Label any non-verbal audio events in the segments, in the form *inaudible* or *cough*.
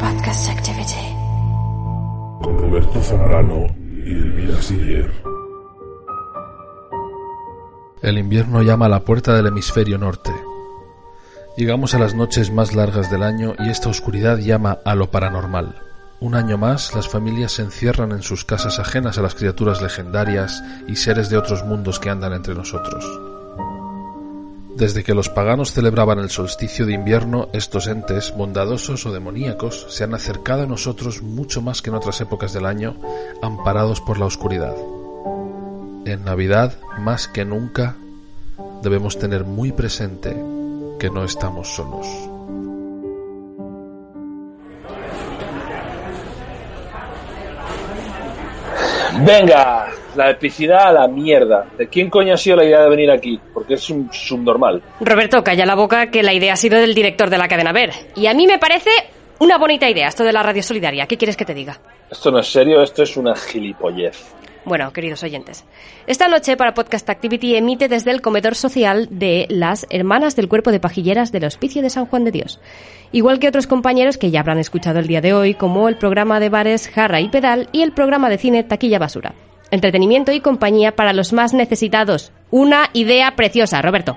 Podcast Activity. con Roberto Zambrano y Elvira Siller. El invierno llama a la puerta del hemisferio norte. Llegamos a las noches más largas del año y esta oscuridad llama a lo paranormal. Un año más, las familias se encierran en sus casas ajenas a las criaturas legendarias y seres de otros mundos que andan entre nosotros. Desde que los paganos celebraban el solsticio de invierno, estos entes, bondadosos o demoníacos, se han acercado a nosotros mucho más que en otras épocas del año, amparados por la oscuridad. En Navidad, más que nunca, debemos tener muy presente que no estamos solos. Venga, la epicidad a la mierda. ¿De quién coño ha sido la idea de venir aquí? Porque es un subnormal. Roberto, calla la boca que la idea ha sido del director de la cadena Ver. Y a mí me parece una bonita idea esto de la radio solidaria. ¿Qué quieres que te diga? Esto no es serio, esto es una gilipollez. Bueno, queridos oyentes, esta noche para Podcast Activity emite desde el comedor social de las Hermanas del Cuerpo de Pajilleras del Hospicio de San Juan de Dios. Igual que otros compañeros que ya habrán escuchado el día de hoy, como el programa de bares Jarra y Pedal y el programa de cine Taquilla Basura. Entretenimiento y compañía para los más necesitados. Una idea preciosa, Roberto.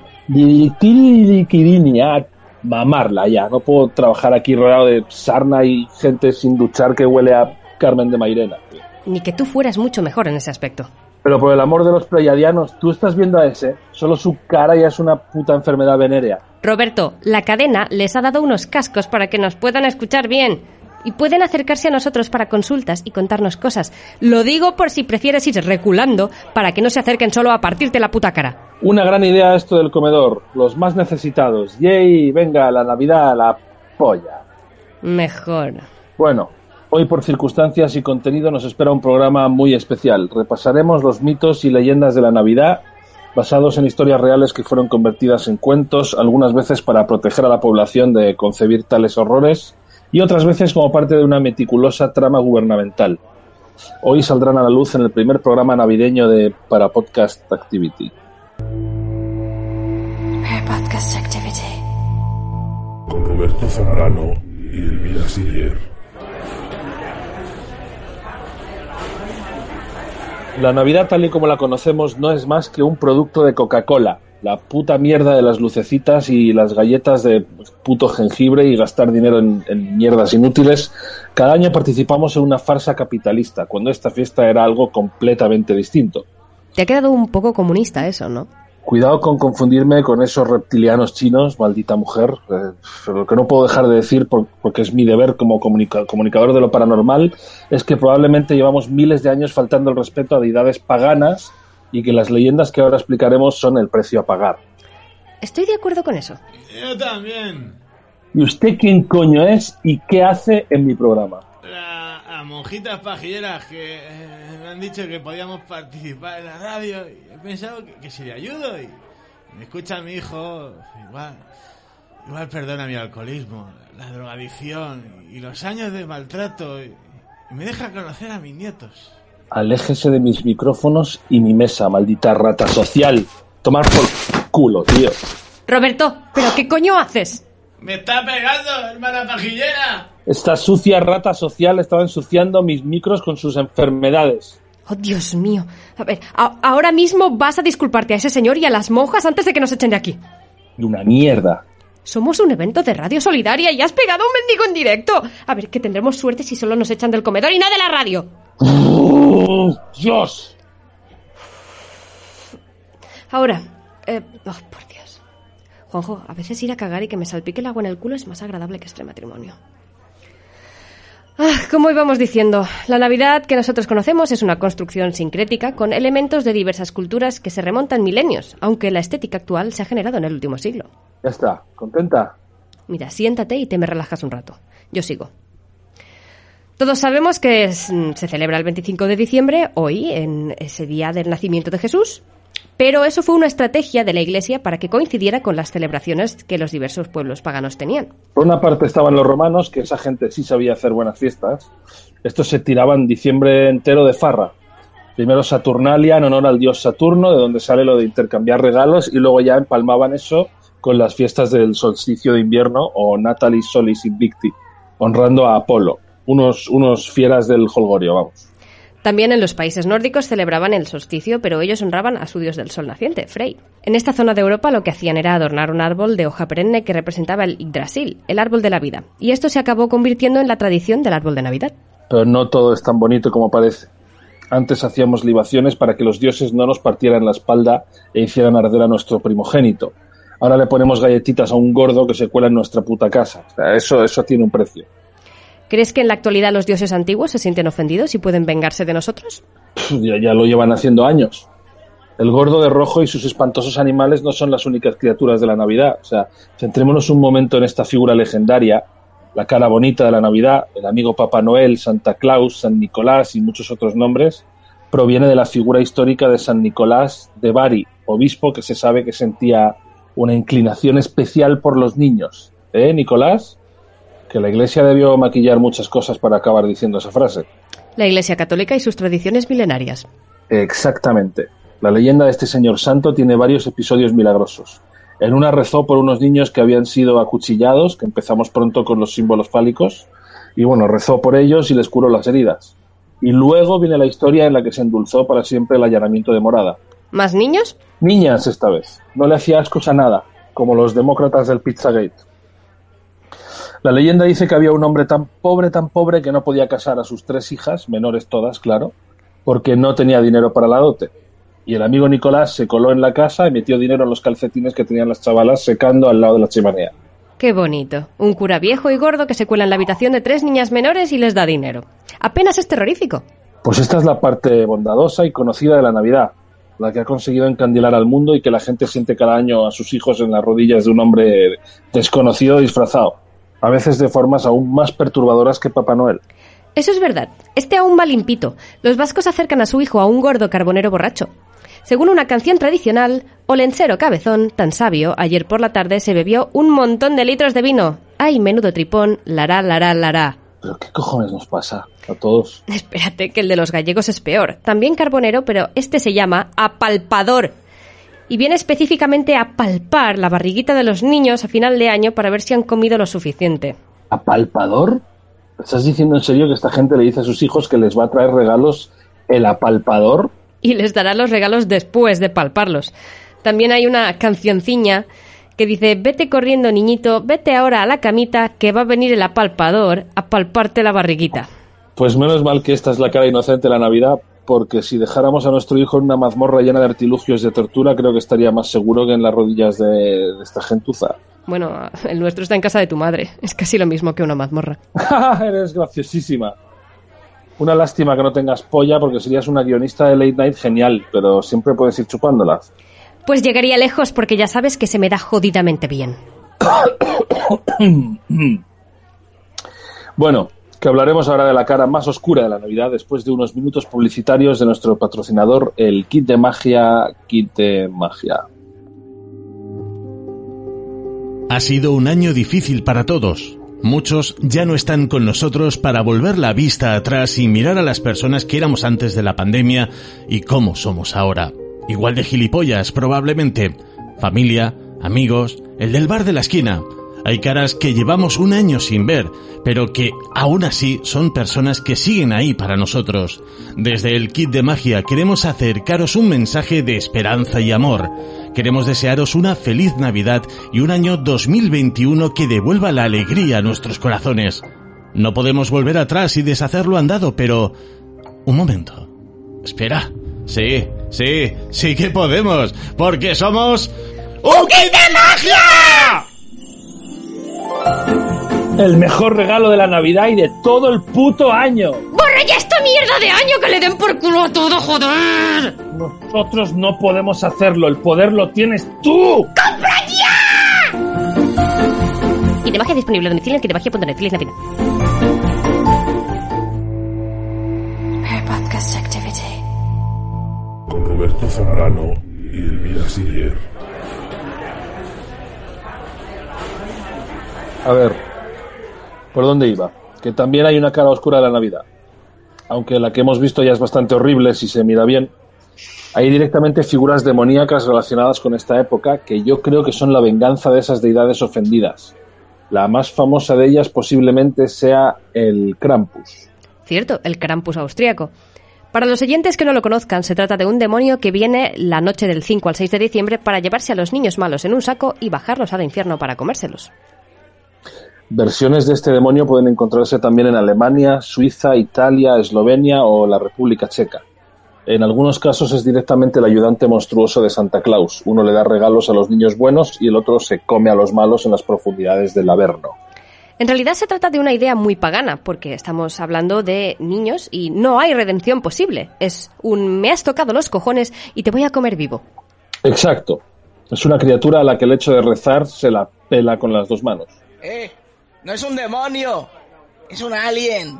Mamarla ya. No puedo trabajar aquí rodeado de sarna y gente sin duchar que huele a Carmen de Mairena. Ni que tú fueras mucho mejor en ese aspecto. Pero por el amor de los pleiadianos, tú estás viendo a ese. Solo su cara ya es una puta enfermedad venérea. Roberto, la cadena les ha dado unos cascos para que nos puedan escuchar bien. Y pueden acercarse a nosotros para consultas y contarnos cosas. Lo digo por si prefieres ir reculando para que no se acerquen solo a partirte la puta cara. Una gran idea esto del comedor. Los más necesitados. Yay, venga, la Navidad, la polla. Mejor. Bueno, hoy por circunstancias y contenido nos espera un programa muy especial. Repasaremos los mitos y leyendas de la Navidad basados en historias reales que fueron convertidas en cuentos, algunas veces para proteger a la población de concebir tales horrores y otras veces como parte de una meticulosa trama gubernamental. Hoy saldrán a la luz en el primer programa navideño de Para Podcast Activity. Podcast Activity. Con Roberto Zambrano y Elvira Siller. La Navidad tal y como la conocemos no es más que un producto de Coca-Cola. La puta mierda de las lucecitas y las galletas de puto jengibre y gastar dinero en, en mierdas inútiles. Cada año participamos en una farsa capitalista, cuando esta fiesta era algo completamente distinto. Te ha quedado un poco comunista eso, ¿no? Cuidado con confundirme con esos reptilianos chinos, maldita mujer. Eh, pero lo que no puedo dejar de decir, por- porque es mi deber como comunica- comunicador de lo paranormal, es que probablemente llevamos miles de años faltando el respeto a deidades paganas y que las leyendas que ahora explicaremos son el precio a pagar. Estoy de acuerdo con eso. Yo también. ¿Y usted quién coño es y qué hace en mi programa? La- Las monjitas pajilleras que eh, me han dicho que podíamos participar en la radio y he pensado que, que si le ayudo y me escucha mi hijo, igual, igual perdona mi alcoholismo, la drogadicción y los años de maltrato y, y me deja conocer a mis nietos. Aléjese de mis micrófonos y mi mesa, maldita rata social. Tomar por culo, tío. Roberto, ¿pero qué coño haces? ¡Me está pegando, hermana pajillera! Esta sucia rata social estaba ensuciando mis micros con sus enfermedades. Oh, Dios mío. A ver, a- ahora mismo vas a disculparte a ese señor y a las monjas antes de que nos echen de aquí. De una mierda. Somos un evento de radio solidaria y has pegado a un mendigo en directo. A ver, que tendremos suerte si solo nos echan del comedor y no de la radio. ¡Oh, ¡Dios! Ahora, eh, oh, por Dios. Juanjo, a veces ir a cagar y que me salpique el agua en el culo es más agradable que este matrimonio. Ah, como íbamos diciendo, la Navidad que nosotros conocemos es una construcción sincrética con elementos de diversas culturas que se remontan milenios, aunque la estética actual se ha generado en el último siglo. Ya está. ¿Contenta? Mira, siéntate y te me relajas un rato. Yo sigo. Todos sabemos que es- mm, se celebra el 25 de diciembre, hoy, en ese día del nacimiento de Jesús, pero eso fue una estrategia de la Iglesia para que coincidiera con las celebraciones que los diversos pueblos paganos tenían. Por una parte estaban los romanos, que esa gente sí sabía hacer buenas fiestas. Estos se tiraban diciembre entero de farra. Primero Saturnalia en honor al dios Saturno, de donde sale lo de intercambiar regalos, y luego ya empalmaban eso con las fiestas del solsticio de invierno o Natalis Solis Invicti, honrando a Apolo. Unos, unos fieras del holgorio, vamos. También en los países nórdicos celebraban el solsticio, pero ellos honraban a su dios del sol naciente, Frey. En esta zona de Europa lo que hacían era adornar un árbol de hoja perenne que representaba el Yggdrasil, el árbol de la vida, y esto se acabó convirtiendo en la tradición del árbol de Navidad. Pero no todo es tan bonito como parece. Antes hacíamos libaciones para que los dioses no nos partieran la espalda e hicieran arder a nuestro primogénito. Ahora le ponemos galletitas a un gordo que se cuela en nuestra puta casa. Eso, eso tiene un precio. ¿Crees que en la actualidad los dioses antiguos se sienten ofendidos y pueden vengarse de nosotros? Ya lo llevan haciendo años. El gordo de rojo y sus espantosos animales no son las únicas criaturas de la Navidad. O sea, centrémonos un momento en esta figura legendaria, la cara bonita de la Navidad, el amigo Papá Noel, Santa Claus, San Nicolás y muchos otros nombres, proviene de la figura histórica de San Nicolás de Bari, obispo que se sabe que sentía una inclinación especial por los niños. ¿Eh, Nicolás? Que la iglesia debió maquillar muchas cosas para acabar diciendo esa frase. La Iglesia Católica y sus tradiciones milenarias. Exactamente. La leyenda de este señor santo tiene varios episodios milagrosos. En una rezó por unos niños que habían sido acuchillados, que empezamos pronto con los símbolos fálicos, y bueno, rezó por ellos y les curó las heridas. Y luego viene la historia en la que se endulzó para siempre el allanamiento de morada. ¿Más niños? Niñas esta vez. No le hacía ascos a nada, como los demócratas del Pizzagate. La leyenda dice que había un hombre tan pobre, tan pobre, que no podía casar a sus tres hijas, menores todas, claro, porque no tenía dinero para la dote. Y el amigo Nicolás se coló en la casa y metió dinero en los calcetines que tenían las chavalas secando al lado de la chimenea. Qué bonito. Un cura viejo y gordo que se cuela en la habitación de tres niñas menores y les da dinero. Apenas es terrorífico. Pues esta es la parte bondadosa y conocida de la Navidad, la que ha conseguido encandilar al mundo y que la gente siente cada año a sus hijos en las rodillas de un hombre desconocido disfrazado, a veces de formas aún más perturbadoras que Papá Noel. Eso es verdad. Este aún va limpito. Los vascos acercan a su hijo a un gordo carbonero borracho. Según una canción tradicional, Olencero Cabezón, tan sabio, ayer por la tarde se bebió un montón de litros de vino. ¡Ay, menudo tripón! Lará, lará, lará. ¿Pero qué cojones nos pasa a todos? *laughs* Espérate, que el de los gallegos es peor. También carbonero, pero este se llama apalpador. Y viene específicamente a palpar la barriguita de los niños a final de año para ver si han comido lo suficiente. ¿Apalpador? ¿Estás diciendo en serio que esta gente le dice a sus hijos que les va a traer regalos el apalpador? y les dará los regalos después de palparlos. También hay una cancionciña que dice, vete corriendo niñito, vete ahora a la camita que va a venir el apalpador a palparte la barriguita. Pues menos mal que esta es la cara inocente de la Navidad, porque si dejáramos a nuestro hijo en una mazmorra llena de artilugios de tortura, creo que estaría más seguro que en las rodillas de, de esta gentuza. Bueno, *laughs* el nuestro está en casa de tu madre. Es casi lo mismo que una mazmorra. *laughs* Eres graciosísima. Una lástima que no tengas polla porque serías una guionista de late night genial, pero siempre puedes ir chupándolas. Pues llegaría lejos porque ya sabes que se me da jodidamente bien. *coughs* Bueno, que hablaremos ahora de la cara más oscura de la Navidad después de unos minutos publicitarios de nuestro patrocinador, el Kit de Magia, Kit de Magia. Ha sido un año difícil para todos. Muchos ya no están con nosotros para volver la vista atrás y mirar a las personas que éramos antes de la pandemia y cómo somos ahora. Igual de gilipollas, probablemente. Familia, amigos, el del bar de la esquina. Hay caras que llevamos un año sin ver, pero que aún así son personas que siguen ahí para nosotros. Desde el kit de magia queremos acercaros un mensaje de esperanza y amor. Queremos desearos una feliz Navidad y un año 2021 que devuelva la alegría a nuestros corazones. No podemos volver atrás y deshacer lo andado, pero... Un momento. Espera. Sí, sí, sí que podemos, porque somos... ¡Un kit de magia! El mejor regalo de la Navidad y de todo el puto año. ¡Borra ya esta mierda de año que le den por culo a todo, joder! Nosotros no podemos hacerlo, el poder lo tienes tú. ¡Compra ya! Kit de magia disponible a domicilio en kitdemagia.net. Feliz Navidad. Podcast Activity. Con Roberto Zambrano y Elvira Siller. A ver, ¿por dónde iba? Que también hay una cara oscura de la Navidad. Aunque la que hemos visto ya es bastante horrible si se mira bien. Hay directamente figuras demoníacas relacionadas con esta época que yo creo que son la venganza de esas deidades ofendidas. La más famosa de ellas posiblemente sea el Krampus. Cierto, el Krampus austríaco. Para los oyentes que no lo conozcan, se trata de un demonio que viene la noche del 5 al 6 de diciembre para llevarse a los niños malos en un saco y bajarlos al infierno para comérselos. Versiones de este demonio pueden encontrarse también en Alemania, Suiza, Italia, Eslovenia o la República Checa. En algunos casos es directamente el ayudante monstruoso de Santa Claus. Uno le da regalos a los niños buenos y el otro se come a los malos en las profundidades del Averno. En realidad se trata de una idea muy pagana, porque estamos hablando de niños y no hay redención posible. Es un me has tocado los cojones y te voy a comer vivo. Exacto. Es una criatura a la que el hecho de rezar se la pela con las dos manos. ¡Eh! ¡No es un demonio! ¡Es un alien!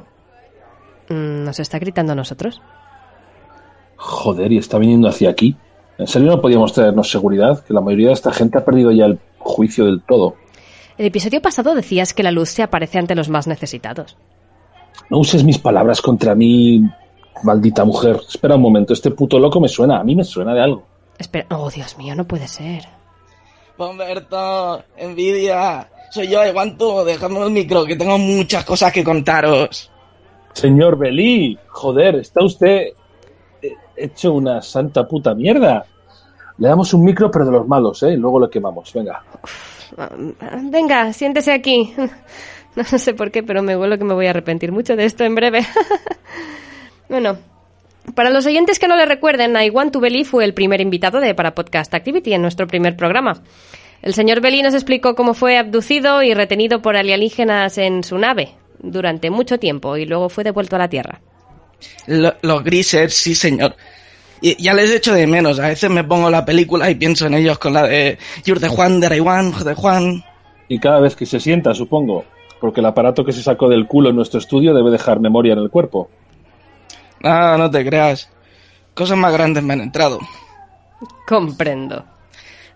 Mm, ¿Nos está gritando a nosotros? Joder, y está viniendo hacia aquí. ¿En serio no podíamos traernos seguridad? Que la mayoría de esta gente ha perdido ya el juicio del todo. El episodio pasado decías que la luz se aparece ante los más necesitados. No uses mis palabras contra mí, maldita mujer. Espera un momento, este puto loco me suena. A mí me suena de algo. Espera, oh Dios mío, no puede ser. Humberto, envidia. Soy yo, aguanto. Dejadme el micro, que tengo muchas cosas que contaros. Señor Belí, joder, está usted eh, hecho una santa puta mierda. Le damos un micro, pero de los malos, ¿eh? Luego lo quemamos, venga. Venga, siéntese aquí. *laughs* No sé por qué, pero me huelo que me voy a arrepentir mucho de esto en breve. *laughs* Bueno, para los oyentes que no le recuerden, Aiwan Tubeli fue el primer invitado de Para Podcast Activity en nuestro primer programa. El señor Belí nos explicó cómo fue abducido y retenido por alienígenas en su nave durante mucho tiempo y luego fue devuelto a la Tierra. Lo- los grises, sí, señor. Y ya les echo de menos. A veces me pongo la película y pienso en ellos con la de You're the Juan de Raiwan, de Juan. Y cada vez que se sienta, supongo, porque el aparato que se sacó del culo en nuestro estudio debe dejar memoria en el cuerpo. No, no te creas. Cosas más grandes me han entrado. Comprendo.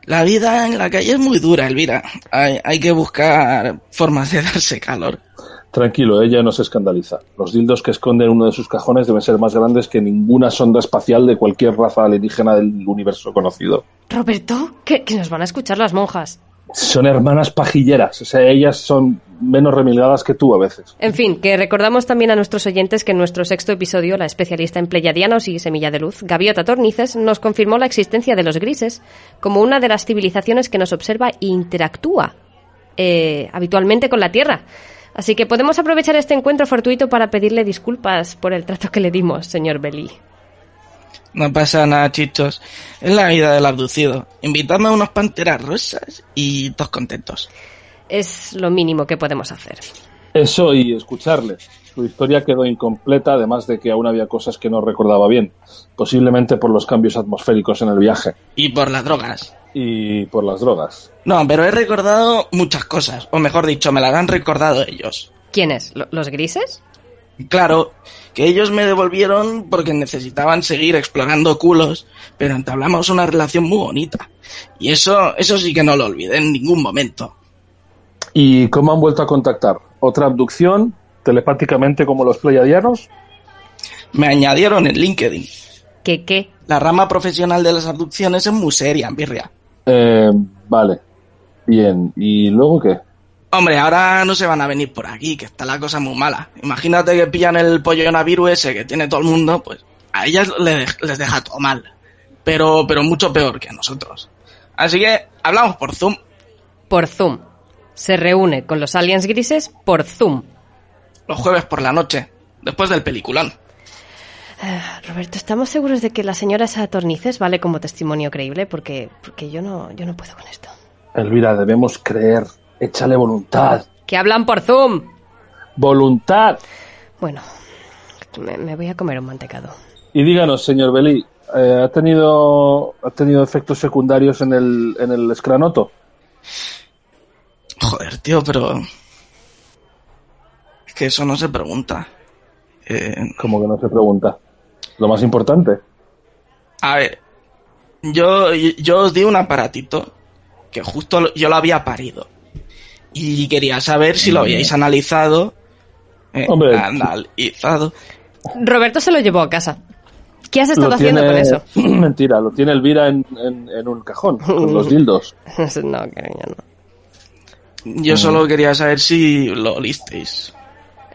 La vida en la calle es muy dura, Elvira. Hay, hay que buscar formas de darse calor. Tranquilo, ella no se escandaliza. Los dildos que esconde en uno de sus cajones deben ser más grandes que ninguna sonda espacial de cualquier raza alienígena del universo conocido. Roberto, que, que nos van a escuchar las monjas. Son hermanas pajilleras, o sea, ellas son menos remilgadas que tú a veces. En fin, que recordamos también a nuestros oyentes que en nuestro sexto episodio, la especialista en pleyadianos y semilla de luz, Gaviota Tornices, nos confirmó la existencia de los grises como una de las civilizaciones que nos observa e interactúa eh, habitualmente con la Tierra. Así que podemos aprovechar este encuentro fortuito para pedirle disculpas por el trato que le dimos, señor Belí. No pasa nada, chichos. Es la vida del abducido. Invitadme a unos panteras rosas y todos contentos. Es lo mínimo que podemos hacer. Eso y escucharle. Su historia quedó incompleta, además de que aún había cosas que no recordaba bien, posiblemente por los cambios atmosféricos en el viaje Y por las drogas. y por las drogas. No, pero he recordado muchas cosas. O mejor dicho, me las han recordado ellos. ¿Quiénes? ¿Lo- ¿Los grises? Claro, que ellos me devolvieron porque necesitaban seguir explorando culos, pero entablamos una relación muy bonita. Y eso, eso sí que no lo olvidé en ningún momento. ¿Y cómo han vuelto a contactar? otra abducción, telepáticamente como los pleiadianos. Me añadieron en LinkedIn. ¿Qué qué? La rama profesional de las abducciones es muy seria, birria. Eh, vale. Bien. ¿Y luego qué? Hombre, ahora no se van a venir por aquí, que está la cosa muy mala. Imagínate que pillan el pollonavirus ese que tiene todo el mundo, pues a ellas le- les deja todo mal. Pero, pero mucho peor que a nosotros. Así que hablamos por Zoom. Por Zoom. Se reúne con los aliens grises por Zoom. Los jueves por la noche, después del peliculón. Roberto, ¿estamos seguros de que la señora esa Tornices vale como testimonio creíble? Porque, porque yo no, yo no puedo con esto. Elvira, debemos creer. Échale voluntad. Que hablan por Zoom. ¡Voluntad! Bueno, me, me voy a comer un mantecado. Y díganos, señor Belí, eh, ¿ha, tenido, ¿ha tenido efectos secundarios en el, en el escranoto? Joder, tío, pero... Es que eso no se pregunta. Eh, Como que no se pregunta. Lo más importante. A ver, yo, yo os di un aparatito que justo yo lo había parido. Y quería saber si lo habíais analizado. eh, Hombre. analizado. Roberto se lo llevó a casa. ¿Qué has estado Lo haciendo tiene- con eso? *clears throat* Mentira, lo tiene Elvira en, en, en un cajón, con los dildos. *laughs* no, cariño, no. Yo solo quería saber si lo olisteis.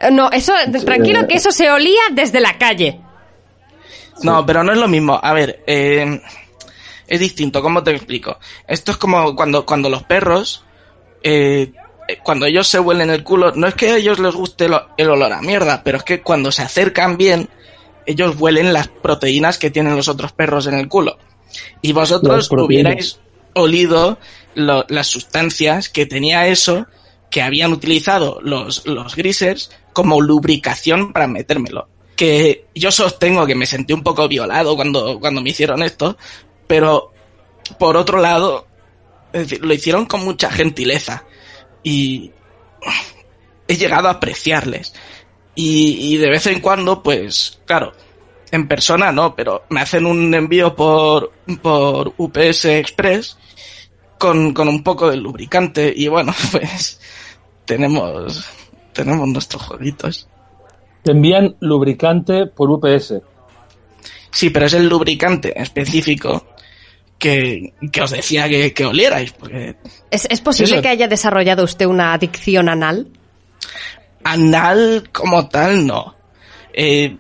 Eh, No, eso, tranquilo que eso se olía desde la calle. No, pero no es lo mismo. A ver, eh, es distinto. ¿Cómo te explico? Esto es como cuando, cuando los perros, eh, cuando ellos se huelen el culo, no es que a ellos les guste el olor a mierda, pero es que cuando se acercan bien, ellos huelen las proteínas que tienen los otros perros en el culo. Y vosotros hubierais olido lo- las sustancias que tenía eso que habían utilizado los, los grisers como lubricación para metérmelo. Que yo sostengo que me sentí un poco violado cuando, cuando me hicieron esto, pero por otro lado, es decir, lo hicieron con mucha gentileza y he llegado a apreciarles. Y, y de vez en cuando, pues, claro, en persona no, pero me hacen un envío por, por UPS Express con, con un poco de lubricante y bueno, *laughs* pues tenemos, tenemos nuestros jueguitos. Te envían lubricante por UPS. Sí, pero es el lubricante específico que, que os decía que, que olierais, porque ¿Es, es posible Eso. que haya desarrollado usted una adicción anal? anal como tal no. Eh,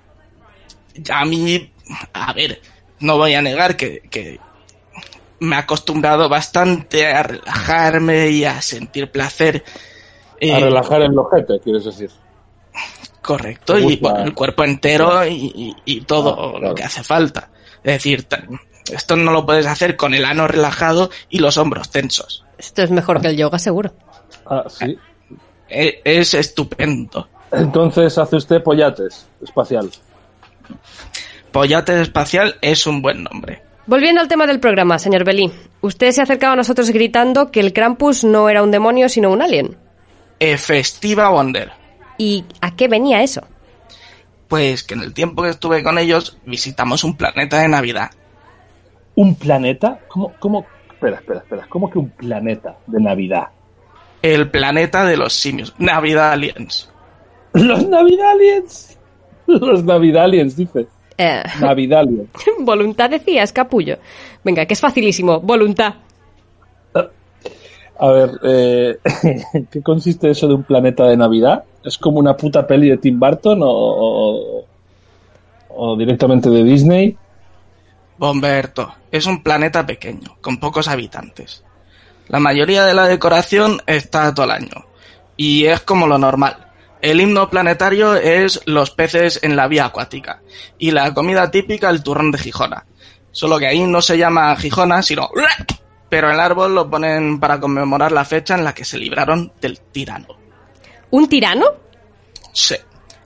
a mí, a ver, no voy a negar que, que me he acostumbrado bastante a relajarme y a sentir placer. Eh, A relajar el ojete, quieres decir. Correcto, y bueno, el cuerpo entero y, y- y todo Ah, claro. lo que hace falta. Es decir, esto no lo puedes hacer con el ano relajado y los hombros tensos. Esto es mejor que el yoga, seguro. Ah, sí. E- Es estupendo. Entonces hace usted pollates espacial. Pollate espacial es un buen nombre. Volviendo al tema del programa, señor Belí. Usted se acercaba a nosotros gritando que el Krampus no era un demonio, sino un alien. E Festiva Wonder. ¿Y a qué venía eso? Pues que en el tiempo que estuve con ellos visitamos un planeta de Navidad. ¿Un planeta? ¿Cómo, cómo? Espera, espera, espera. ¿Cómo que un planeta de Navidad? El planeta de los simios. Navidad Aliens. *laughs* ¡Los Navidaliens! Los Navidaliens, dice. Eh, Navidaliens. *laughs* voluntad decías, capullo. Venga, que es facilísimo. Voluntad. A ver, eh, *laughs* ¿qué consiste eso de un planeta de Navidad? ¿Es como una puta peli de Tim Burton o, o- o directamente de Disney? Bomberto. Es un planeta pequeño, con pocos habitantes. La mayoría de la decoración está todo el año. Y es como lo normal. El himno planetario es los peces en la vía acuática. Y la comida típica el turrón de Gijona. Solo que ahí no se llama Gijona, sino... Pero el árbol lo ponen para conmemorar la fecha en la que se libraron del tirano. ¿Un tirano? Sí.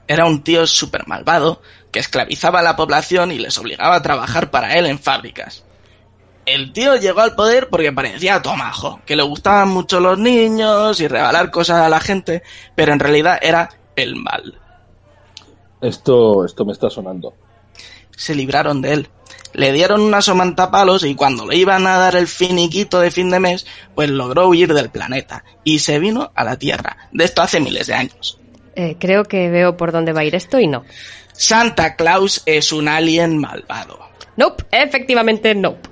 Era un tío súper malvado que esclavizaba a la población y les obligaba a trabajar para él en fábricas. El tío llegó al poder porque parecía tomajo, que le gustaban mucho los niños y regalar cosas a la gente, pero en realidad era el mal. Esto, esto me está sonando. Se libraron de él. le dieron una somantapalos y cuando le iban a dar el finiquito de fin de mes, pues logró huir del planeta y se vino a la Tierra. De esto hace miles de años. Eh, creo que veo por dónde va a ir esto y no. Santa Claus es un alien malvado. Nope, efectivamente nope.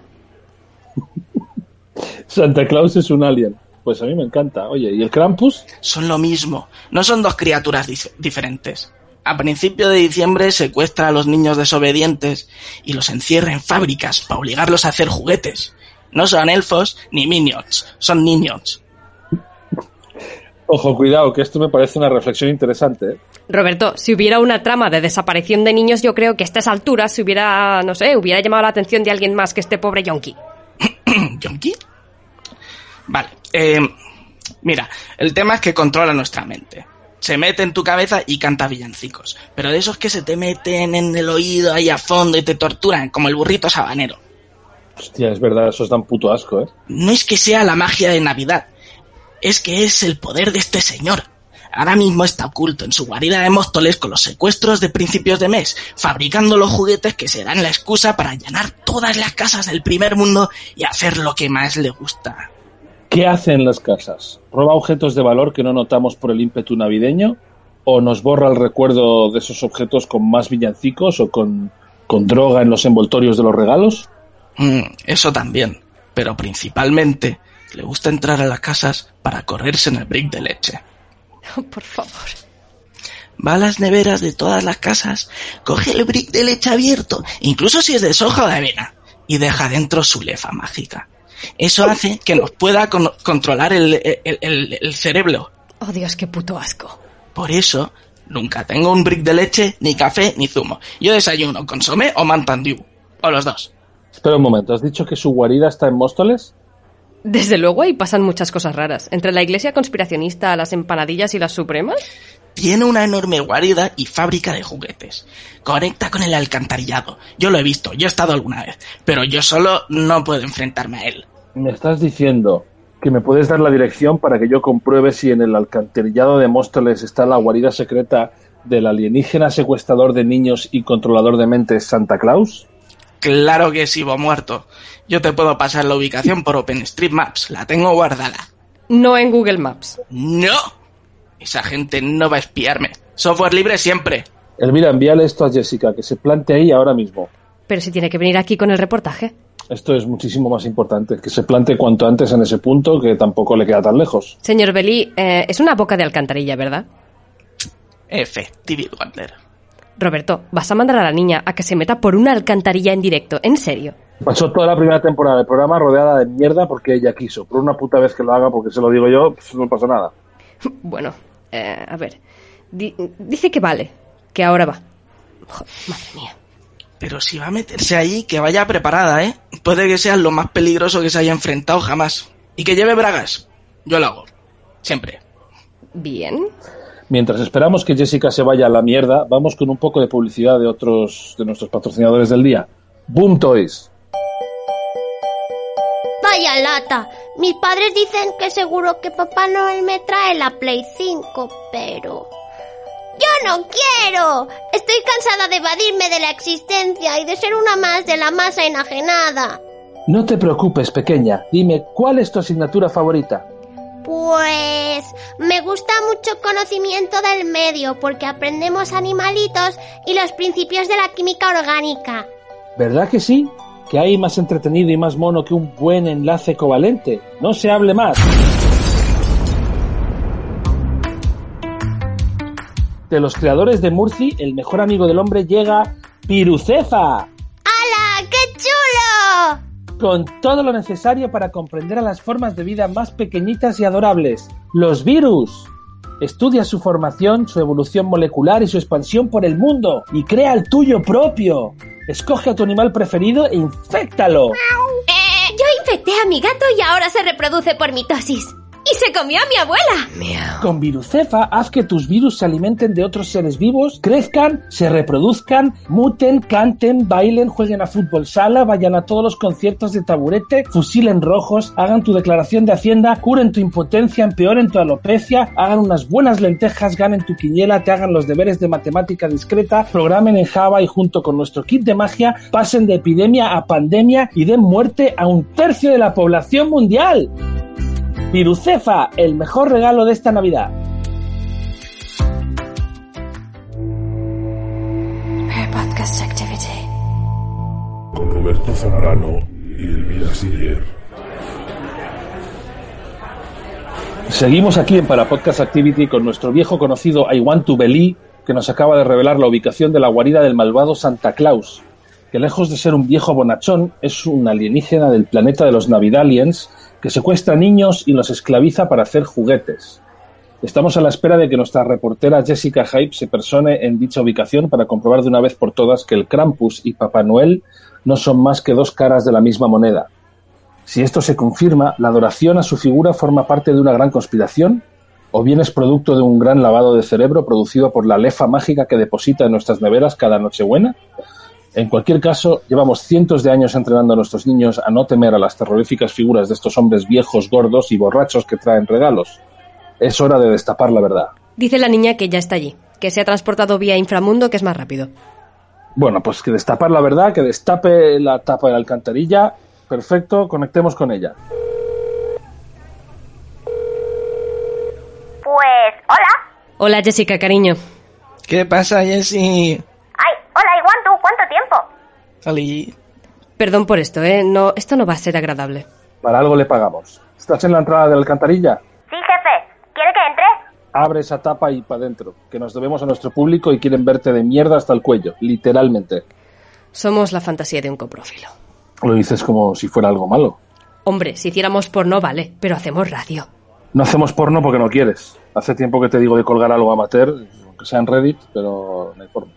Santa Claus es un alien. Pues a mí me encanta. Oye, ¿y el Krampus? Son lo mismo, no son dos criaturas dif- diferentes. A principio de diciembre secuestra a los niños desobedientes y los encierra en fábricas para obligarlos a hacer juguetes. No son elfos ni minions, son niños. Ojo, cuidado, que esto me parece una reflexión interesante. ¿eh? Roberto, si hubiera una trama de desaparición de niños, yo creo que a estas alturas se hubiera, no sé, hubiera llamado la atención de alguien más que este pobre yonki. *coughs* ¿Yonki? Vale. eh, mira, el tema es que controla nuestra mente. Se mete en tu cabeza y canta villancicos. Pero de esos que se te meten en el oído ahí a fondo y te torturan, como el burrito sabanero. Hostia, es verdad, eso dan puto asco, ¿eh? No es que sea la magia de Navidad, es que es el poder de este señor. Ahora mismo está oculto en su guarida de Móstoles con los secuestros de principios de mes, fabricando los juguetes que serán la excusa para allanar todas las casas del primer mundo y hacer lo que más le gusta. ¿Qué hace en las casas? ¿Roba objetos de valor que no notamos por el ímpetu navideño? ¿O nos borra el recuerdo de esos objetos con más villancicos o con, con droga en los envoltorios de los regalos? Mm, eso también, pero principalmente le gusta entrar a las casas para correrse en el brick de leche. Por favor. Va a las neveras de todas las casas, coge el brick de leche abierto, incluso si es de soja o de avena, y deja dentro su lefa mágica. Eso hace que nos pueda con- controlar el, el- el- el cerebro. Oh Dios, qué puto asco. Por eso, nunca tengo un brick de leche, ni café, ni zumo. Yo desayuno consomé o Mountain Dew. O los dos. Espera un momento, ¿has dicho que su guarida está en Móstoles? Desde luego ahí pasan muchas cosas raras. Entre la iglesia conspiracionista, las empanadillas y las supremas. Tiene una enorme guarida y fábrica de juguetes. Conecta con el alcantarillado. Yo lo he visto, yo he estado alguna vez. Pero yo solo no puedo enfrentarme a él. Me estás diciendo que me puedes dar la dirección para que yo compruebe si en el alcantarillado de Móstoles está la guarida secreta del alienígena secuestrador de niños y controlador de mentes Santa Claus? Claro que sí, bo muerto. Yo te puedo pasar la ubicación por OpenStreetMaps. La tengo guardada. No en Google Maps. ¡No! Esa gente no va a espiarme. Software libre siempre. Elvira, envíale esto a Jessica, que se plante ahí ahora mismo. Pero si tiene que venir aquí con el reportaje. Esto es muchísimo más importante, que se plante cuanto antes en ese punto, que tampoco le queda tan lejos. Señor Belí, eh, es una boca de alcantarilla, ¿verdad? Efectivo, Wandler. Roberto, vas a mandar a la niña a que se meta por una alcantarilla en directo, en serio. Pasó toda la primera temporada del programa rodeada de mierda porque ella quiso. Por una puta vez que lo haga, porque se lo digo yo, pues no pasa nada. *laughs* Bueno, eh, a ver. Di- dice que vale, que ahora va. Joder, madre mía. Pero si va a meterse ahí, que vaya preparada, ¿eh? Puede que sea lo más peligroso que se haya enfrentado jamás. Y que lleve bragas. Yo lo hago. Siempre. Bien. Mientras esperamos que Jessica se vaya a la mierda, vamos con un poco de publicidad de otros de nuestros patrocinadores del día. Boom Toys. Vaya lata. Mis padres dicen que seguro que Papá Noel me trae la Play 5, pero... ¡Yo no quiero! Estoy cansada de evadirme de la existencia y de ser una más de la masa enajenada. No te preocupes, pequeña. Dime, ¿cuál es tu asignatura favorita? Pues me gusta mucho conocimiento del medio porque aprendemos animalitos y los principios de la química orgánica. ¿Verdad que sí? Que hay más entretenido y más mono que un buen enlace covalente. No se hable más. De los creadores de Murci, el mejor amigo del hombre llega Pirucefa. ¡Hala! ¡Qué chulo! Con todo lo necesario para comprender a las formas de vida más pequeñitas y adorables, los virus. Estudia su formación, su evolución molecular y su expansión por el mundo y crea el tuyo propio. Escoge a tu animal preferido e inféctalo. Yo infecté a mi gato y ahora se reproduce por mitosis. Y se comió a mi abuela. Con Virucefa, haz que tus virus se alimenten de otros seres vivos, crezcan, se reproduzcan, muten, canten, bailen, jueguen a fútbol sala, vayan a todos los conciertos de taburete, fusilen rojos, hagan tu declaración de hacienda, curen tu impotencia, empeoren tu alopecia, hagan unas buenas lentejas, ganen tu quiniela, te hagan los deberes de matemática discreta, programen en Java y junto con nuestro kit de magia pasen de epidemia a pandemia y den muerte a un tercio de la población mundial. Virucefa, el mejor regalo de esta Navidad. Podcast Activity. Con Roberto Zambrano y Elvira Siller. Seguimos aquí en Para Podcast Activity con nuestro viejo conocido I Want to Believe, que nos acaba de revelar la ubicación de la guarida del malvado Santa Claus, que lejos de ser un viejo bonachón, es un alienígena del planeta de los Navidaliens que secuestra niños y los esclaviza para hacer juguetes. Estamos a la espera de que nuestra reportera Jessica Hype se persone en dicha ubicación para comprobar de una vez por todas que el Krampus y Papá Noel no son más que dos caras de la misma moneda. Si esto se confirma, la adoración a su figura forma parte de una gran conspiración, o bien es producto de un gran lavado de cerebro producido por la lefa mágica que deposita en nuestras neveras cada Nochebuena. En cualquier caso, llevamos cientos de años entrenando a nuestros niños a no temer a las terroríficas figuras de estos hombres viejos, gordos y borrachos que traen regalos. Es hora de destapar la verdad. Dice la niña que ya está allí, que se ha transportado vía inframundo, que es más rápido. Bueno, pues que destapar la verdad, que destape la tapa de la alcantarilla. Perfecto, conectemos con ella. Pues, hola. Hola Jessica, cariño. ¿Qué pasa, Jessie? Ay, hola, Iguan, ¿tú cuánto tiempo? Salí. Perdón por esto, ¿eh? No, esto no va a ser agradable. Para algo le pagamos. ¿Estás en la entrada de la alcantarilla? Sí, jefe. ¿Quiere que entre? Abre esa tapa y para adentro, que nos debemos a nuestro público y quieren verte de mierda hasta el cuello, literalmente. Somos la fantasía de un coprófilo. Lo dices como si fuera algo malo. Hombre, si hiciéramos porno, vale, pero hacemos radio. No hacemos porno porque no quieres. Hace tiempo que te digo de colgar algo amateur, aunque sea en Reddit, pero no hay forma.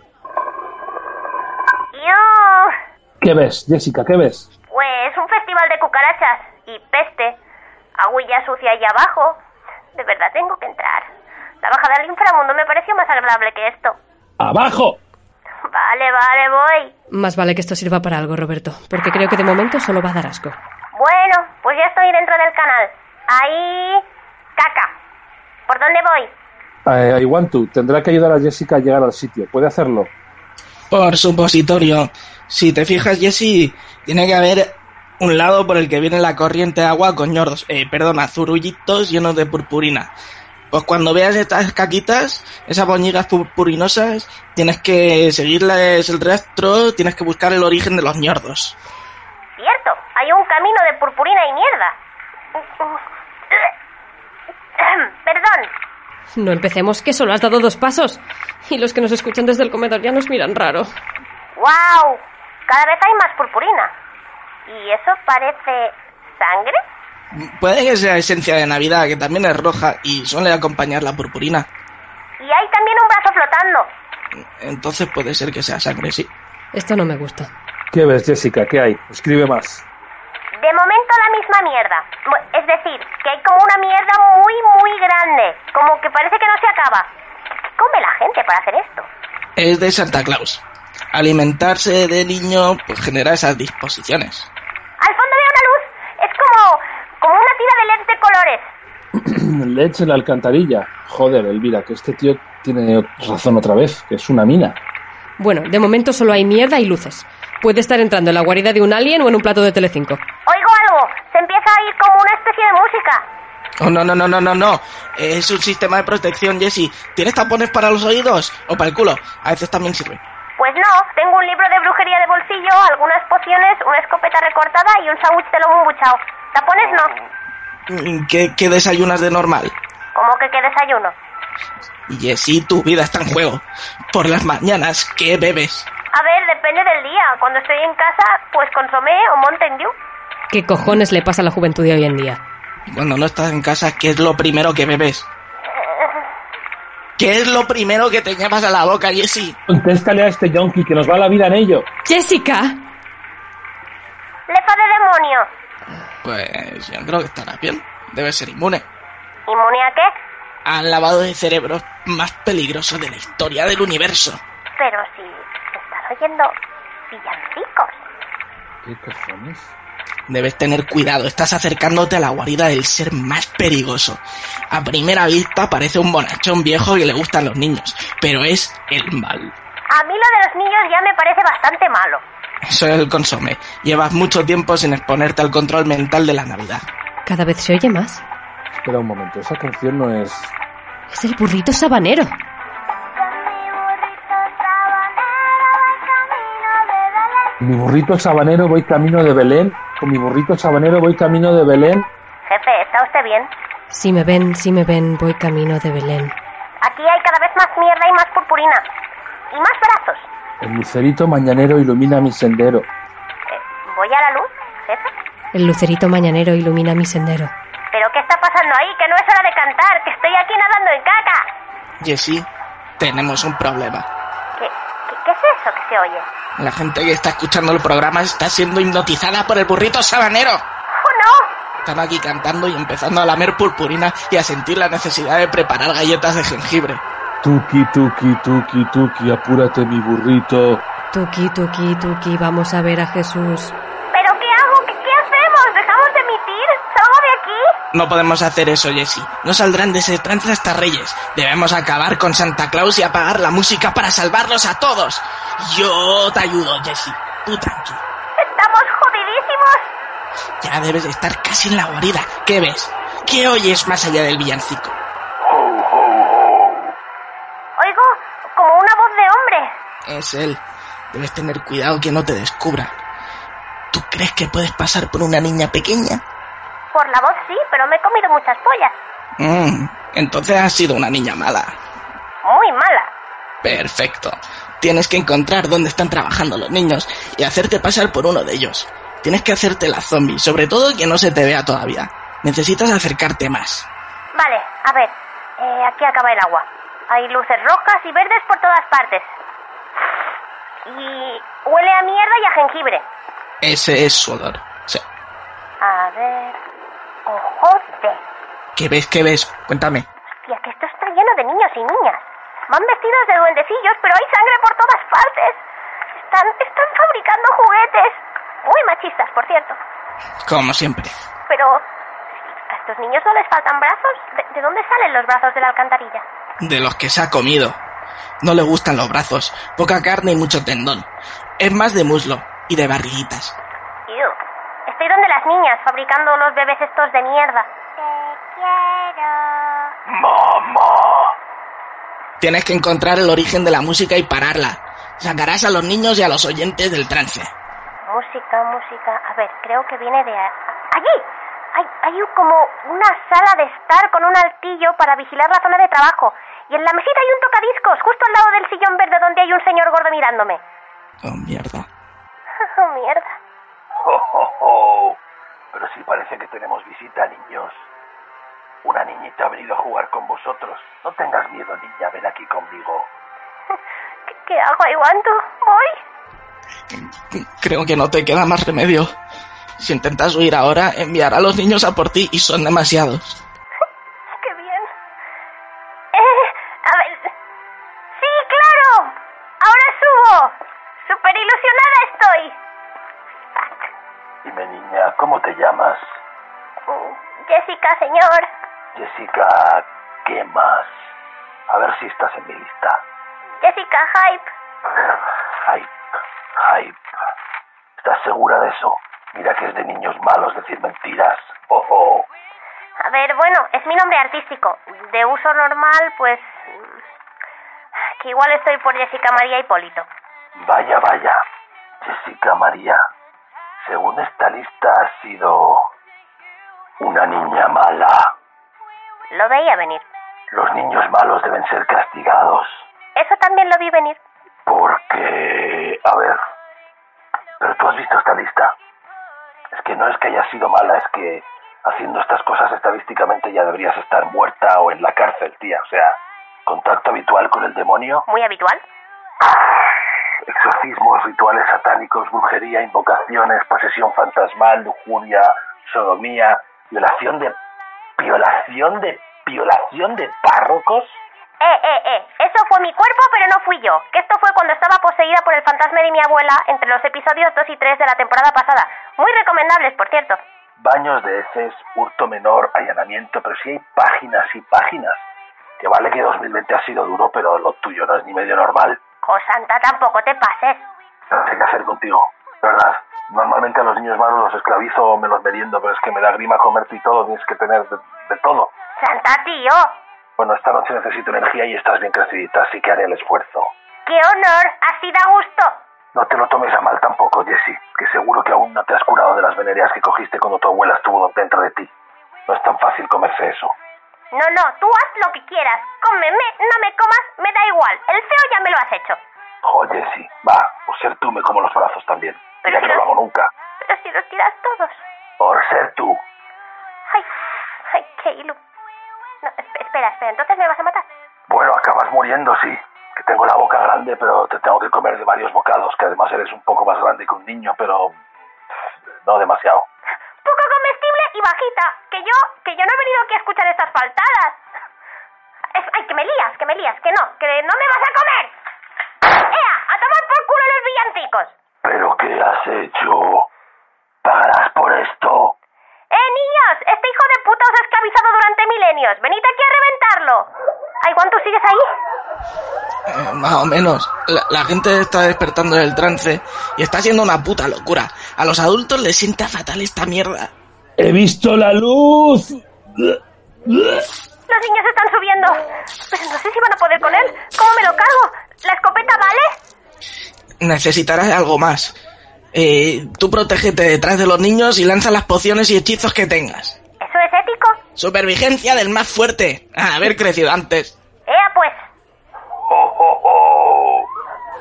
Yo... ¿Qué ves, Jessica? ¿Qué ves? Pues un festival de cucarachas y peste. Agüilla sucia ahí abajo. De verdad tengo que entrar. La bajada al inframundo me pareció más agradable que esto. ¡Abajo! Vale, vale, voy. Más vale que esto sirva para algo, Roberto, porque creo que de momento solo va a dar asco. Bueno, pues ya estoy dentro del canal. Ahí... Caca. ¿Por dónde voy? Eh, I want to. Tendrá que ayudar a Jessica a llegar al sitio. ¿Puede hacerlo? Por supositorio. Si te fijas, Jessie, tiene que haber un lado por el que viene la corriente de agua con ñordos, eh, perdona, zurullitos llenos de purpurina. Pues cuando veas estas caquitas, esas boñigas purpurinosas, tienes que seguirles el rastro, tienes que buscar el origen de los ñordos. Cierto, hay un camino de purpurina y mierda. *coughs* Perdón. No empecemos, que solo has dado dos pasos. Y los que nos escuchan desde el comedor ya nos miran raro. ¡Wow! Cada vez hay más purpurina. ¿Y eso parece sangre? Puede que sea esencia de Navidad, que también es roja y suele acompañar la purpurina. Y hay también un brazo flotando. Entonces puede ser que sea sangre, sí. Esto no me gusta. ¿Qué ves, Jessica? ¿Qué hay? Escribe más. De momento la misma mierda. Es decir, que hay como una mierda muy, muy grande. Como que parece que no se acaba. ¿Qué come la gente para hacer esto? Es de Santa Claus. Alimentarse de niño pues genera esas disposiciones. Al fondo veo una luz. Es como, como una tira de LED de colores. *clears throat* Leche en la alcantarilla. Joder, Elvira, que este tío tiene razón otra vez, que es una mina. Bueno, de momento solo hay mierda y luces. Puede estar entrando en la guarida de un alien o en un plato de Telecinco. Oigo algo. Se empieza a ir como una especie de música. Oh, no, no, no, no, no, no. Es un sistema de protección, Jesse. ¿Tienes tapones para los oídos? O para el culo. A veces también sirve. Pues no, tengo un libro de brujería de bolsillo, algunas pociones, una escopeta recortada y un sándwich de lomo embuchado. Tapones no. ¿Qué, qué desayunas de normal? ¿Cómo que qué desayuno? Y Jesse, tu vida está en juego. Por las mañanas, ¿qué bebes? A ver, depende del día. Cuando estoy en casa, pues consomé o Mountain Dew. ¿Qué cojones le pasa a la juventud de hoy en día? Cuando no estás en casa, ¿qué es lo primero que bebes? ¿Qué es lo primero que te llevas a la boca, Jesse? Contéstale a este yonki que nos va la vida en ello. ¡Jessica! Lefa de demonio. Pues yo creo que estarás bien. Debes ser inmune. ¿Inmune a qué? Al lavado de cerebros más peligroso de la historia del universo. Pero si estás oyendo villancicos. ¿Qué cojones? Debes tener cuidado, estás acercándote a la guarida del ser más peligroso. A primera vista parece un bonachón viejo que le gustan los niños, pero es el mal. A mí lo de los niños ya me parece bastante malo. Eso es el consome. Llevas mucho tiempo sin exponerte al control mental de la Navidad. Cada vez se oye más. Espera un momento, esa canción no es... Es el burrito sabanero. Mi burrito sabanero voy camino de Belén. Con mi burrito sabanero voy camino de Belén. Jefe, ¿está usted bien? Si me ven, si me ven, voy camino de Belén. Aquí hay cada vez más mierda y más purpurina. Y más brazos. El lucerito mañanero ilumina mi sendero. Eh, ¿Voy a la luz, jefe? El lucerito mañanero ilumina mi sendero. ¿Pero qué está pasando ahí? Que no es hora de cantar, que estoy aquí nadando en caca. Jessie, tenemos un problema. ¿Qué, qué, es eso que se oye? La gente que está escuchando el programa está siendo hipnotizada por el burrito sabanero. ¡Oh, no! Están aquí cantando y empezando a lamer purpurina y a sentir la necesidad de preparar galletas de jengibre. Tuki, tuki, tuki, tuki, apúrate mi burrito. Tuki, tuki, tuki, vamos a ver a Jesús. ¿Pero qué hago? ¿Qué, qué hacemos? ¿Dejamos de emitir? ¿Salgo de aquí? No podemos hacer eso, Jessie. No saldrán de ese trance hasta Reyes. Debemos acabar con Santa Claus y apagar la música para salvarlos a todos. Yo te ayudo, Jessie. Tú tranqui. Estamos jodidísimos. Ya debes de estar casi en la guarida. ¿Qué ves? ¿Qué oyes más allá del villancico? Oigo como una voz de hombre. Es él. Debes tener cuidado que no te descubra. ¿Tú crees que puedes pasar por una niña pequeña? Por la voz sí, pero me he comido muchas pollas. Mm, entonces has sido una niña mala. Muy mala. Perfecto. Tienes que encontrar dónde están trabajando los niños y hacerte pasar por uno de ellos. Tienes que hacerte la zombie, sobre todo que no se te vea todavía. Necesitas acercarte más. Vale, a ver. Eh, aquí acaba el agua. Hay luces rojas y verdes por todas partes. Y huele a mierda y a jengibre. Ese es su olor. Sí. A ver. ¡Oh, joder! ¿Qué ves? ¿Qué ves? Cuéntame. Hostia, que esto está lleno de niños y niñas. Van vestidos de duendecillos, pero hay sangre por todas partes. Están, están fabricando juguetes. Muy machistas, por cierto. Como siempre. Pero, ¿a estos niños no les faltan brazos? ¿De, de dónde salen los brazos de la alcantarilla? De los que se ha comido. No le gustan los brazos. Poca carne y mucho tendón. Es más de muslo y de barriguitas. Ew. Estoy donde las niñas, fabricando los bebés estos de mierda. Te quiero. ¡Mamá! Tienes que encontrar el origen de la música y pararla. Sacarás a los niños y a los oyentes del trance. Música, música. A ver, creo que viene de... a- ¡Allí! Hay, hay un- como una sala de estar con un altillo para vigilar la zona de trabajo. Y en la mesita hay un tocadiscos, justo al lado del sillón verde donde hay un señor gordo mirándome. Oh, mierda. *laughs* Oh, mierda. ¡Oh, oh, oh! Pero sí parece que tenemos visita, niños. Una niñita ha venido a jugar con vosotros. No tengas miedo, niña, ven aquí conmigo. *laughs* ¿Qué, qué hago, Aiguanto? ¿Voy? Creo que no te queda más remedio. Si intentas huir ahora, enviará a los niños a por ti y son demasiados. Señor. Jessica, ¿qué más? A ver si estás en mi lista. Jessica Hype. Hype, hype. ¿Estás segura de eso? Mira que es de niños malos decir mentiras. Oh, oh. A ver, bueno, es mi nombre artístico. De uso normal, pues... mm, Que igual estoy por Jessica María Hipólito. Vaya, vaya. Jessica María, según esta lista has sido una niña mala. Lo veía venir. Los niños malos deben ser castigados. Eso también lo vi venir. Porque... A ver. Pero tú has visto esta lista. Es que no es que hayas sido mala, es que haciendo estas cosas estadísticamente ya deberías estar muerta o en la cárcel, tía. O sea, contacto habitual con el demonio, Muy habitual. exorcismos, rituales satánicos, brujería, invocaciones, posesión fantasmal, lujuria, sodomía, violación de... Violación de ¿Violación de párrocos? Eh, eh, eh. Eso fue mi cuerpo, pero no fui yo. Que esto fue cuando estaba poseída por el fantasma de mi abuela entre los episodios 2 y 3 de la temporada pasada. Muy recomendables, por cierto. Baños de heces, hurto menor, allanamiento, pero sí hay páginas y páginas. Que vale que 2020 ha sido duro, pero lo tuyo no es ni medio normal. Cosanta, tampoco te pases. No sé qué hacer contigo, verdad. Normalmente a los niños malos los esclavizo o me los meriendo, pero es que me da grima comerte y todo, tienes que tener de, de todo. Santa, tío. Bueno, esta noche necesito energía y estás bien crecidita, así que haré el esfuerzo. ¡Qué honor! Así da gusto. No te lo tomes a mal tampoco, Jessie, que seguro que aún no te has curado de las venereas que cogiste cuando tu abuela estuvo dentro de ti. No es tan fácil comerse eso. No, no, tú haz lo que quieras. Cómeme, no me comas, me da igual. El feo ya me lo has hecho. Jo, Jessie, va, por ser tú me como los brazos también. Pero ya que si no lo hago nunca. Pero si los tiras todos. Por ser tú. Ay, ay, ilu... No, esp- espera, espera, ¿entonces me vas a matar? Bueno, acabas muriendo, sí. Que tengo la boca grande, pero te tengo que comer de varios bocados, que además eres un poco más grande que un niño, pero no demasiado. Poco comestible y bajita. Que yo, que yo no he venido aquí a escuchar estas faltadas. Es- ay, que me lías, que me lías, que no, que no me vas a comer. ¡Ea! ¡A tomar por culo los villancicos! ¿Pero qué has hecho? ¿Pagarás por esto? ¡Eh, niños! Este hijo de puta os ha esclavizado durante milenios. Venid aquí a reventarlo. Ay, Juan, ¿tú sigues ahí? Eh, más o menos. La, la gente está despertando del trance y está siendo una puta locura. A los adultos les sienta fatal esta mierda. ¡He visto la luz! Los niños están subiendo. Pero no sé si van a poder con él. ¿Cómo me lo cargo? ¿La escopeta vale? Necesitarás algo más. Eh, tú protégete detrás de los niños y lanza las pociones y hechizos que tengas. ¿Eso es ético? Supervigencia del más fuerte. A haber crecido antes. Ea, pues.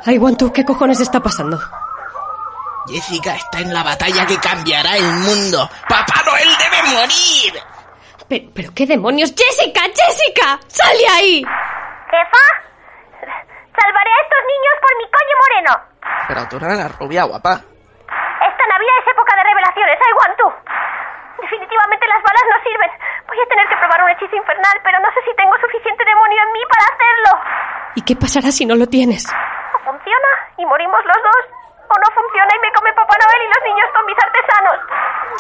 Ay, Guantu, ¿qué cojones está pasando? Jessica está en la batalla que cambiará el mundo. ¡Papá Noel debe morir! Pero, pero qué demonios. ¡Jessica! ¡Jessica! ¡Sal de ahí! ¿Jefa? Salvaré a estos niños por mi coño moreno. Pero tú no eres rubia, guapa. Esta Navidad es época de revelaciones. ¡Ay, Guantú! Definitivamente las balas no sirven. Voy a tener que probar un hechizo infernal, pero no sé si tengo suficiente demonio en mí para hacerlo. ¿Y qué pasará si no lo tienes? ¿O funciona? ¿Y morimos los dos? ¿O no funciona y me come Papá Noel y los niños zombies artesanos?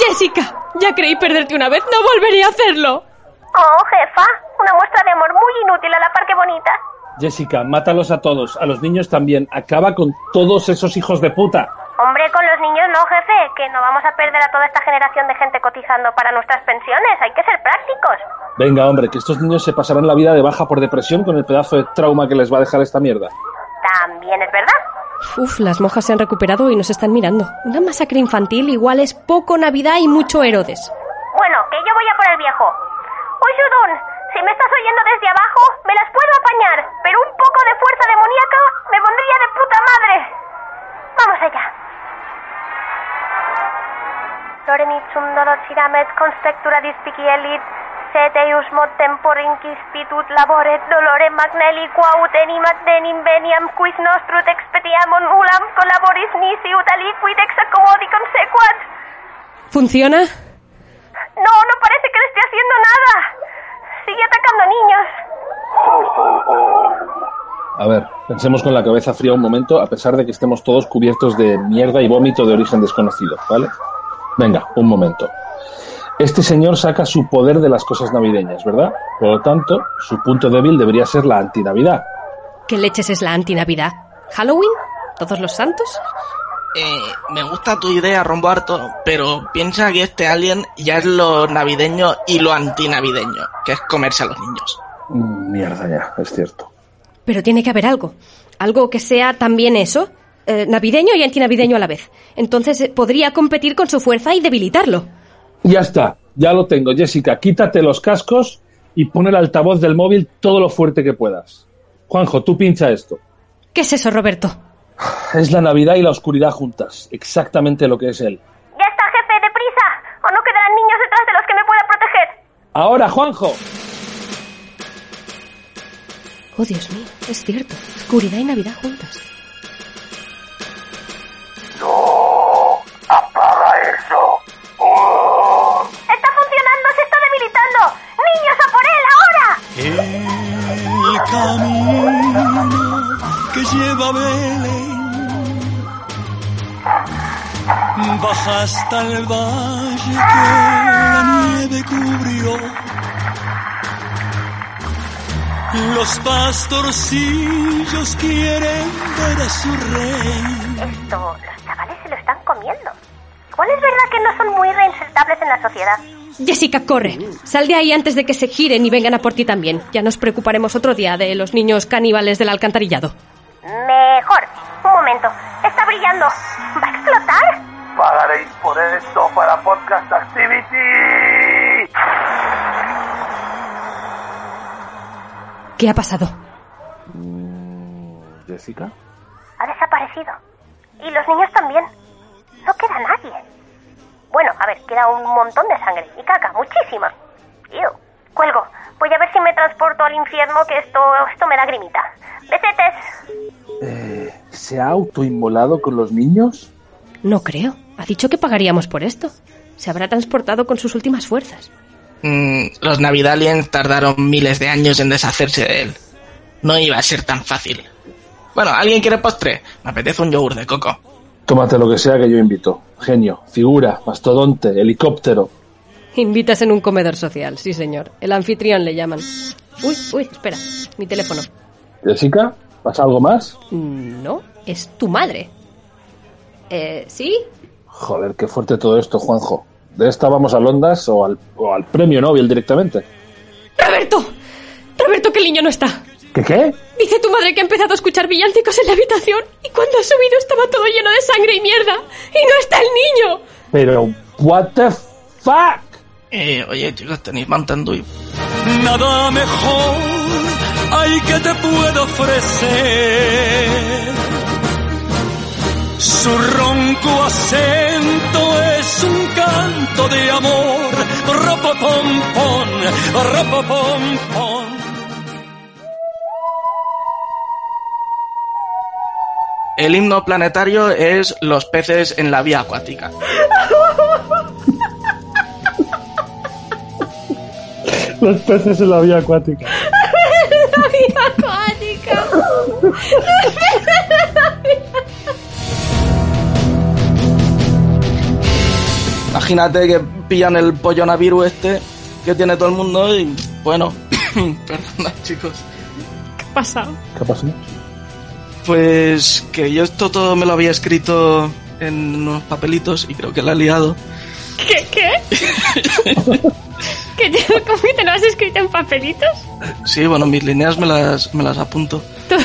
¡Jessica! Ya creí perderte una vez, no volveré a hacerlo. Oh, jefa. Una muestra de amor muy inútil a la par que bonita. Jessica, mátalos a todos, a los niños también. Acaba con todos esos hijos de puta. Hombre, con los niños no, jefe, que no vamos a perder a toda esta generación de gente cotizando para nuestras pensiones. Hay que ser prácticos. Venga, hombre, que estos niños se pasarán la vida de baja por depresión con el pedazo de trauma que les va a dejar esta mierda. También es verdad. Uf, las monjas se han recuperado y nos están mirando. Una masacre infantil igual es poco Navidad y mucho Herodes. Bueno, que yo voy a por el viejo. Uy, Shudun, si me estás oyendo desde abajo, me las puedo apañar, pero un poco de fuerza demoníaca me pondría de puta madre. Vamos allá. Lorenitzum dolociramet conspectura dispicielit, sed eius mod tempor inquispitut laboret dolore magneli quaut enimat denim veniam quis nostrut expediamon ulam collaboris nisi ut aliquid ex accommodi consequat. ¿Funciona? No, no parece que le esté haciendo nada. Sigue atacando niños. A ver, pensemos con la cabeza fría un momento, a pesar de que estemos todos cubiertos de mierda y vómito de origen desconocido, ¿vale? Venga, un momento. Este señor saca su poder de las cosas navideñas, ¿verdad? Por lo tanto, su punto débil debería ser la antinavidad. ¿Qué leches es la antinavidad? ¿Halloween? ¿Todos los santos? Eh, me gusta tu idea, Rombo Harto, pero piensa que este alien ya es lo navideño y lo antinavideño, que es comerse a los niños. Mierda ya, es cierto. Pero tiene que haber algo. Algo que sea también eso. eh, navideño y antinavideño a la vez. Entonces eh, podría competir con su fuerza y debilitarlo. Ya está, ya lo tengo, Jessica. Quítate los cascos y pon el altavoz del móvil todo lo fuerte que puedas. Juanjo, tú pincha esto. ¿Qué es eso, Roberto? Es la Navidad y la oscuridad juntas, exactamente lo que es él. Ya está, jefe, deprisa. O no quedarán niños detrás de los que me pueda proteger. Ahora, Juanjo. Oh, Dios mío, es cierto. Oscuridad y Navidad juntas. No, apaga eso. Oh. Está funcionando, se está debilitando. Niños, a por él, ahora el camino que lleva a Belén. Baja hasta el valle que la nieve cubrió. Los pastorcillos quieren ver a su rey. Esto, los chavales se lo están comiendo. ¿Cuál es verdad que no son muy reinsertables en la sociedad? Jessica, corre. Sal de ahí antes de que se giren y vengan a por ti también. Ya nos preocuparemos otro día de los niños caníbales del alcantarillado. Mejor. Un momento. Está brillando. ¿Va a explotar? Pagaréis por esto para Podcast Activity. ¿Qué ha pasado? Jessica. Ha desaparecido. Y los niños también. No queda nadie. Bueno, a ver, queda un montón de sangre y caca, muchísima. Ew. Cuelgo. Voy a ver si me transporto al infierno, que esto, esto me da grimita. Besetes. Eh, ¿Se ha autoinmolado con los niños? No creo. Ha dicho que pagaríamos por esto. Se habrá transportado con sus últimas fuerzas. Mm, los Navidaliens tardaron miles de años en deshacerse de él. No iba a ser tan fácil. Bueno, ¿alguien quiere postre? Me apetece un yogur de coco. Tómate lo que sea que yo invito. Genio, figura, mastodonte, helicóptero. Invitas en un comedor social, sí señor. El anfitrión le llaman. Uy, uy, espera. Mi teléfono. Jessica, ¿pasa algo más? No, es tu madre. Eh, ¿sí? Joder, qué fuerte todo esto, Juanjo. ¿De esta vamos a Londas o al, o al premio Nobel directamente? ¡Roberto! ¡Roberto, que el niño no está! ¿Qué qué? Dice tu madre que ha empezado a escuchar villancicos en la habitación y cuando ha subido estaba todo lleno de sangre y mierda. ¡Y no está el niño! Pero, what the fuck? Eh, oye, chicos, tenéis mantando y... Nada mejor hay que te puedo ofrecer. Su ronco acento es un canto de amor. Ropopompón, ropopompón. El himno planetario es los peces en la vía acuática. Los peces en la vía acuática. ¡La vida acuática! Imagínate que pillan el pollonavirus este que tiene todo el mundo y bueno, *clears throat* perdona chicos. ¿Qué ha pasado? ¿Qué pasó? Pues que yo esto todo me lo había escrito en unos papelitos y creo que la he liado. ¿Qué? ¿Qué? *laughs* ¿Que te, ¿Cómo que te lo has escrito en papelitos? Sí, bueno, mis líneas me las, me las apunto. Tú-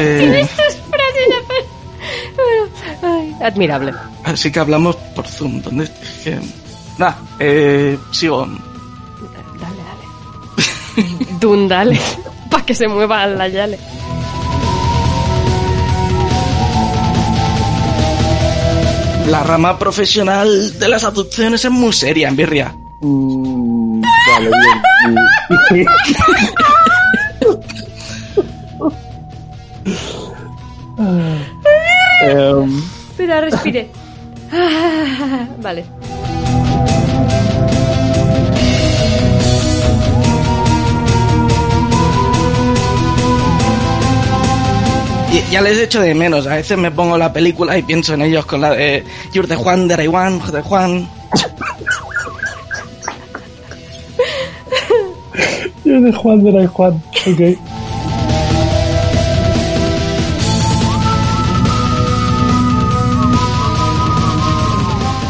Eh. *laughs* Tienes tus frases Bueno, ay, admirable. Así que hablamos por Zoom. ¿Dónde? que- Nah, eh, sigo. Dale, dale. Dundale. Para que se mueva la yale. La rama profesional de las adopciones es muy seria en Birria. Mm, vale, bien. *laughs* Em, Espera, respire. Ah, Vale. Y ya les echo de menos. A veces me pongo la película y pienso en ellos con la de You're the Juan de Raiwan, de Juan. yo de Juan de la Juan. Ok.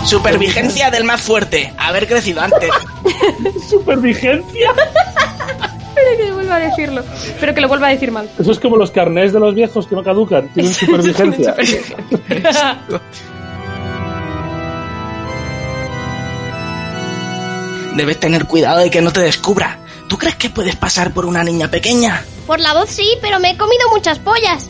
Supervigencia del más fuerte. Haber crecido antes. *laughs* Supervigencia. Que vuelva a decirlo. Pero que lo vuelva a decir mal. Eso es como los carnés de los viejos que no caducan. Tienen *laughs* supervigencia. *laughs* Debes tener cuidado de que no te descubra. ¿Tú crees que puedes pasar por una niña pequeña? Por la voz sí, pero me he comido muchas pollas.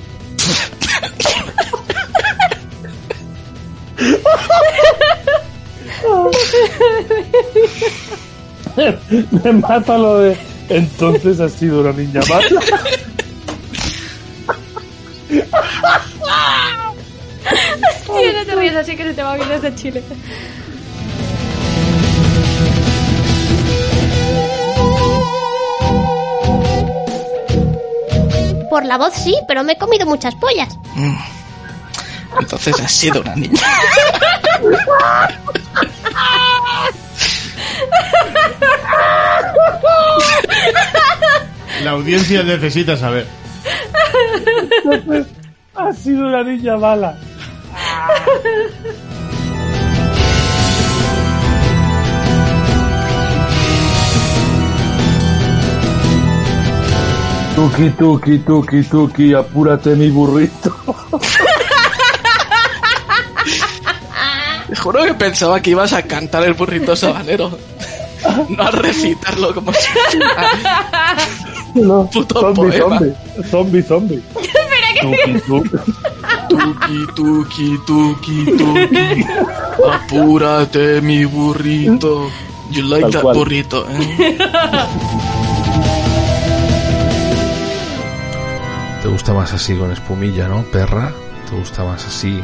*laughs* Me mata lo de. Entonces has sido una niña mala. Tío, no te rías así que se te va bien desde Chile. Por la voz sí, pero me he comido muchas pollas. Mm. Entonces has sido una niña. *laughs* La audiencia necesita saber. Entonces, ha sido una niña mala. Tuki, tuki, tuki, tuki, apúrate mi burrito. Juro que pensaba que ibas a cantar el burrito sabanero. *laughs* No a recitarlo como si fuera No, puto zombie, poema. zombie, zombie, zombie. Tuki, tuki. Tuki, tuki, tuki, tuki. Apúrate, mi burrito. You like Tal that cual. burrito, eh? ¿Te gusta más así con espumilla, no, perra? ¿Te gusta más así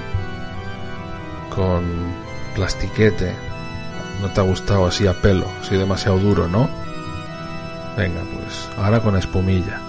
con plastiquete? ¿No te ha gustado así a pelo? Así demasiado duro, ¿no? Venga, pues ahora con espumilla.